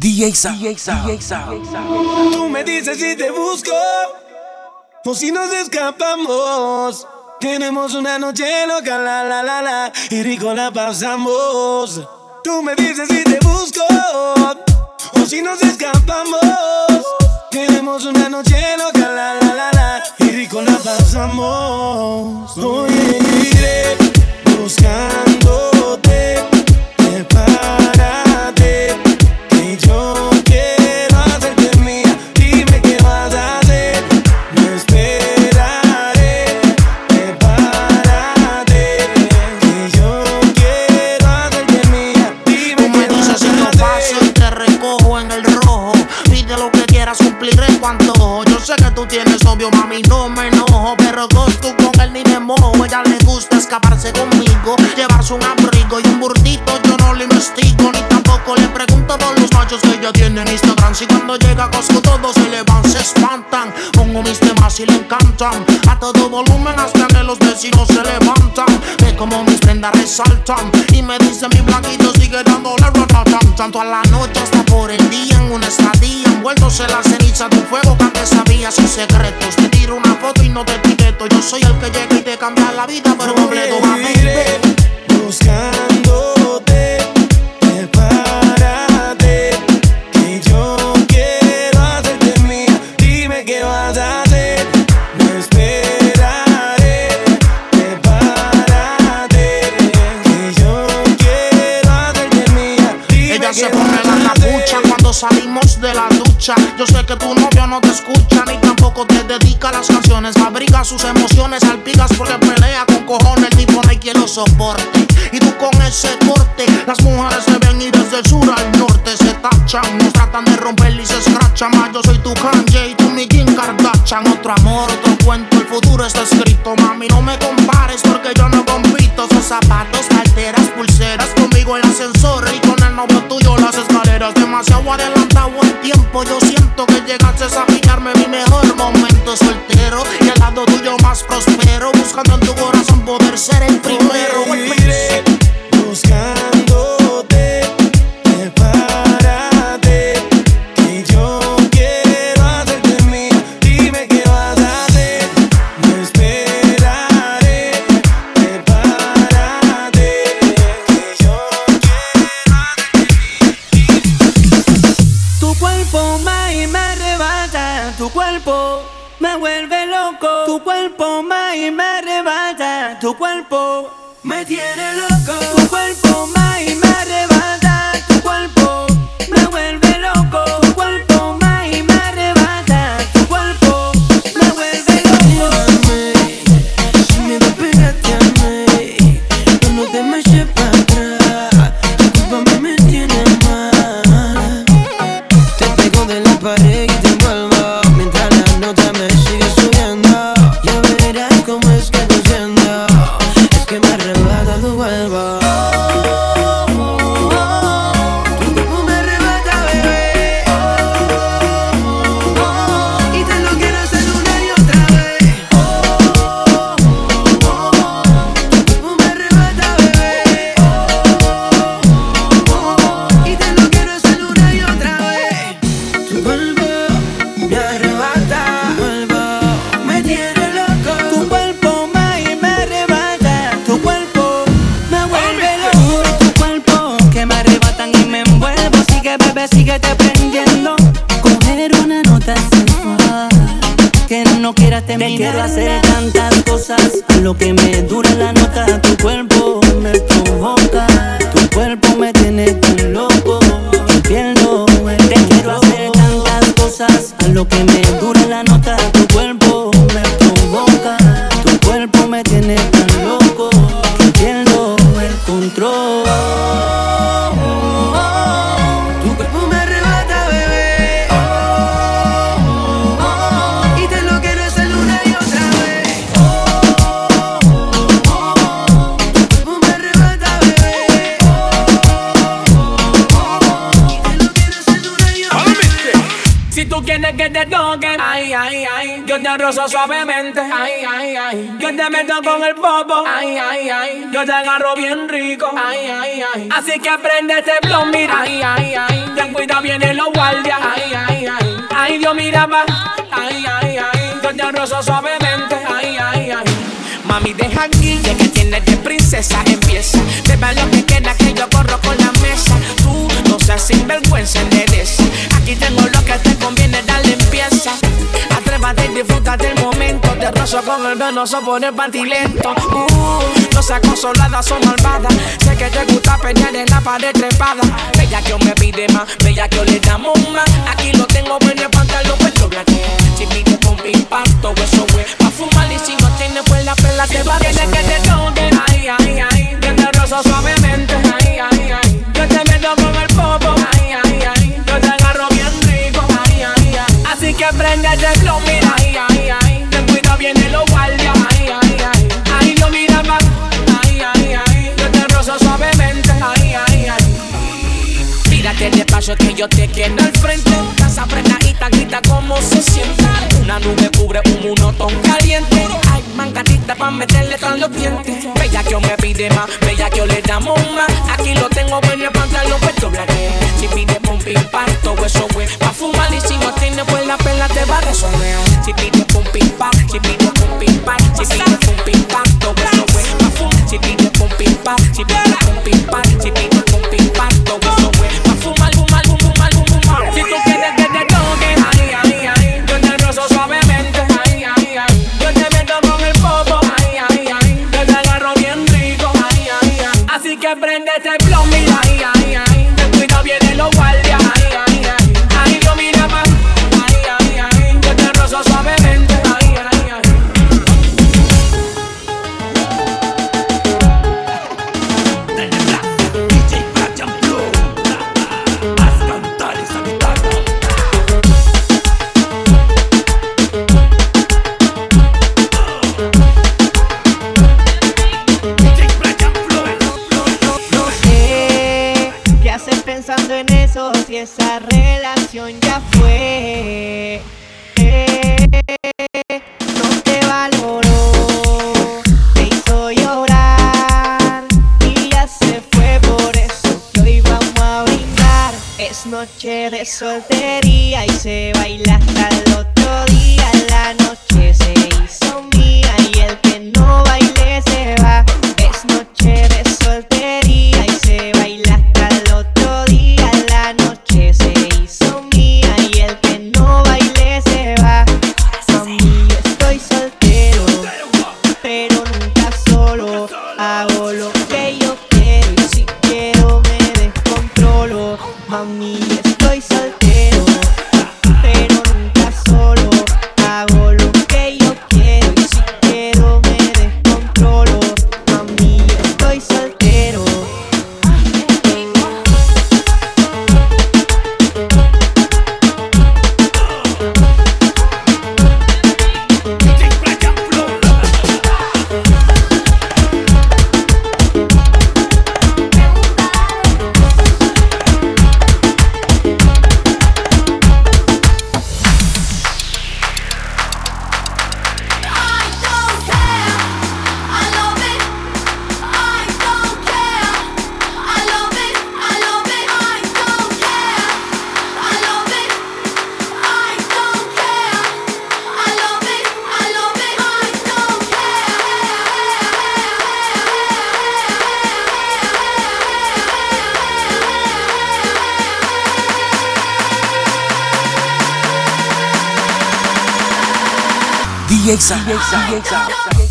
DJ Sam. DJ Sam. Tú me dices si te busco o si nos escapamos. Tenemos una noche loca, la la la la, y rico la pasamos. Tú me dices si te busco o si nos escapamos. Tenemos una noche loca, la la la y rico la pasamos. Hoy iré buscándote, te A todo volumen hasta que los vecinos se levantan. Ve como mis prendas resaltan. Y me dice mi blanquito sigue dándole ratatán Tanto a la noche hasta por el día en una estadía. Envueltos en la ceniza de un fuego que antes sabía sin secretos. Te tiro una foto y no te etiqueto. Yo soy el que llega y te cambia la vida por completo. futuro está escrito, mami, no me compares porque yo no compito. Son zapatos, carteras, pulseras, conmigo el ascensor y con el novio tuyo las escaleras. Demasiado adelantado el tiempo, yo siento que llegaste a pillarme mi mejor momento soltero y al lado tuyo más prospero, buscando en tu corazón poder ser el tu cuerpo me vuelve loco. Tu cuerpo me, me arrebata. Tu cuerpo me tiene loco. Tu cuerpo me suavemente. Ay, ay, ay. Yo te meto con el bobo. Ay, ay, ay. Yo te agarro bien rico. Ay, ay, ay. Así que aprende este blon, mira. Ay, ay, ay. Ten cuidado bien en los guardias. Ay, ay, ay. Ay, Dios, mira va. Ay, ay, ay. Yo te rozo suavemente. Ay, ay, ay. Mami, deja aquí, que tienes de princesa, empieza. Beba lo que queda, que yo corro con la mesa. Tú no seas sinvergüenza, endereza. Aquí tengo lo que te conviene, dale, empieza. Llévate y disfrútate el momento. Te rozo con el venoso por el pantilento. Uh, no seas consolada, son malvadas. Sé que te gusta pelear en la pared trepada. Bella que me pide más, bella que yo le damos más. Aquí lo tengo, ven el pantalón, pues yo Chipito con mi impacto, eso fue corazoneo. Si Yes, yes, yes, yes.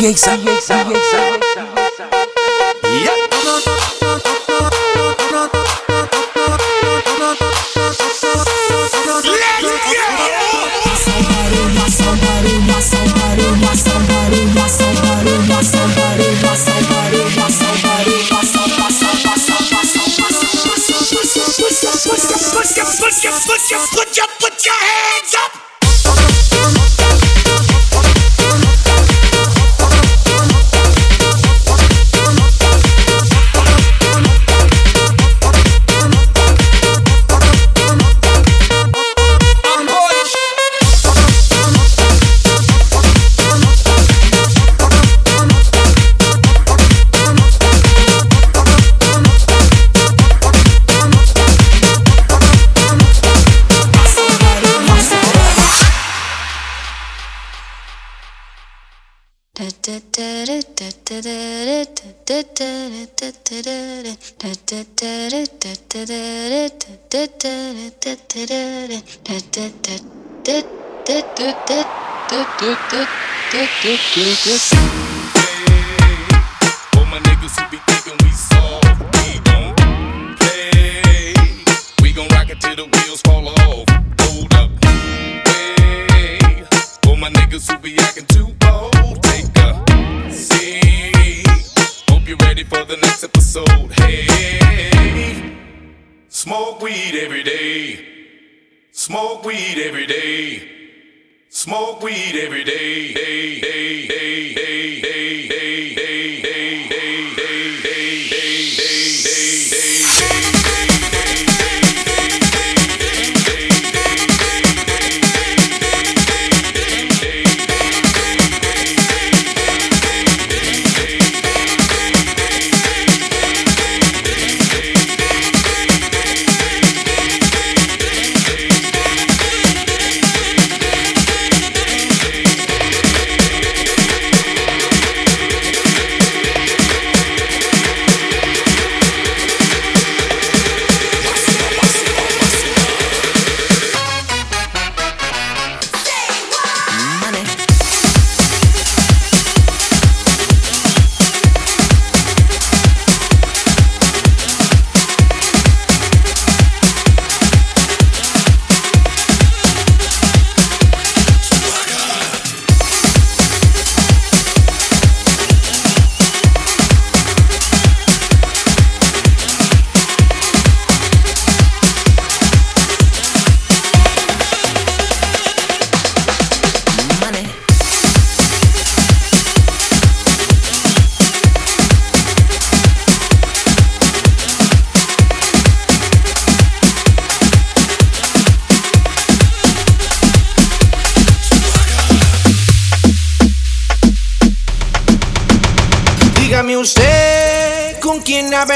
DJ Sa. DJ Sa. DJ Sa. Yeah. Put your, put your, put your My niggas who be we soft, we don't play. We gon' rock it till the wheels fall off. Hold up, my niggas who be too take a seat. Hope you're ready for the next episode. Hey, smoke weed every day. Smoke weed every day. Smoke weed every day, day, day, day, day.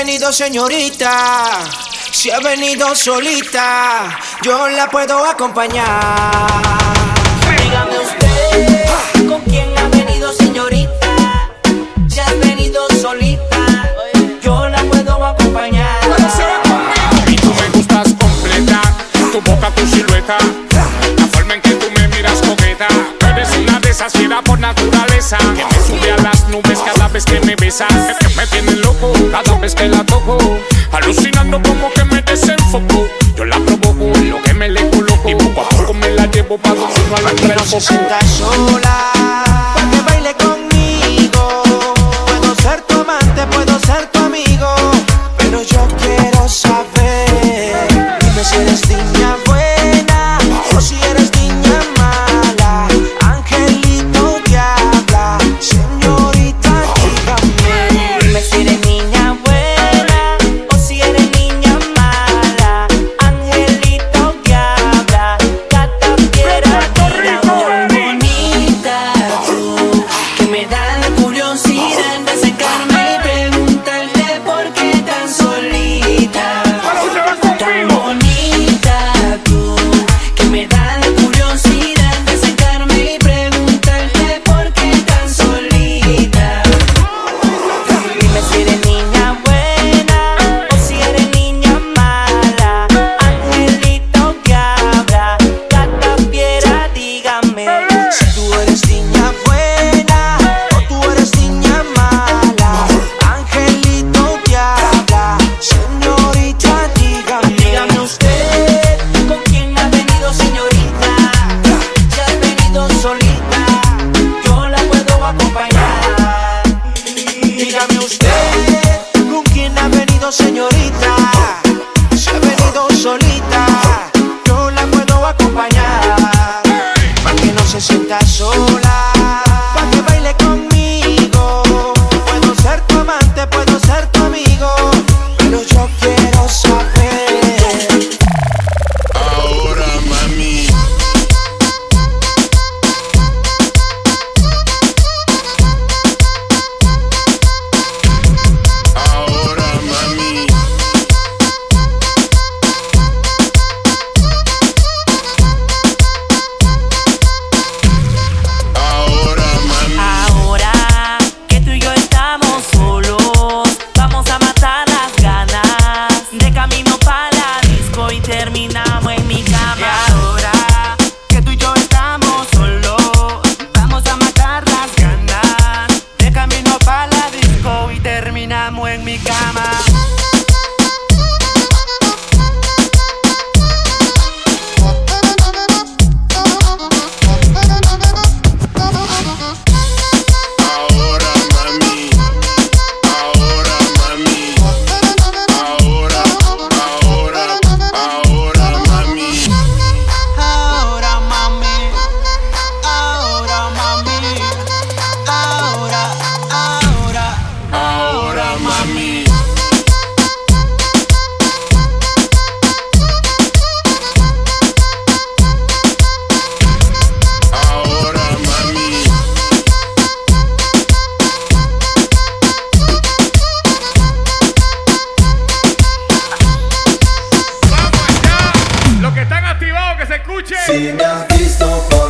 Venido, señorita. Si ha venido solita, yo la puedo acompañar. Dígame usted con quién ha venido, señorita. Si has venido solita, yo la puedo acompañar. Y tú me gustas completa, tu boca, tu silueta, la forma en que tú me miras coqueta. Eres una de esas fiera por naturaleza, que me sube a las nubes cada vez que me besas. Que me tiene loco cada vez que la toco, alucinando como que me desenfoco. Yo la provoco en lo que me le coloco. Y poco a poco me la llevo para donde no sienta sola, escuchen. Si me has visto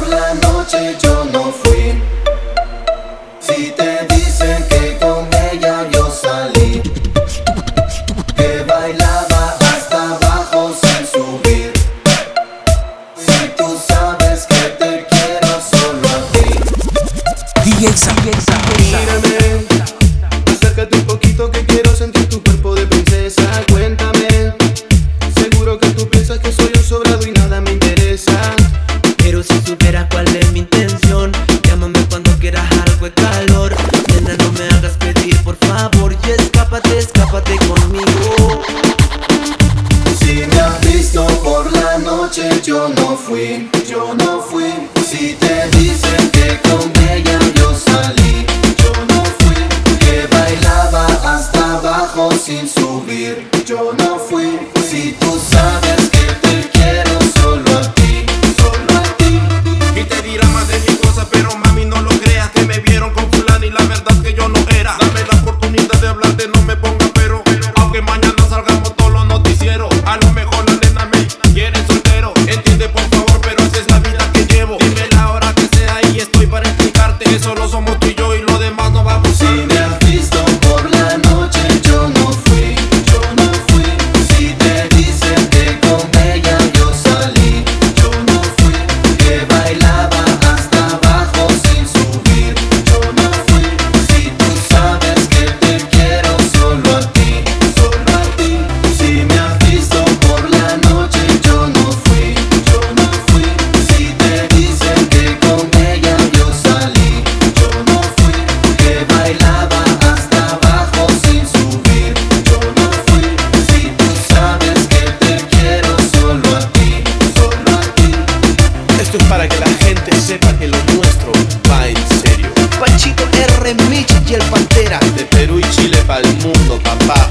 noche yo no fui, yo no fui. Si te dicen que con ella Remich y el Pantera. De Perú y Chile para el mundo, papá.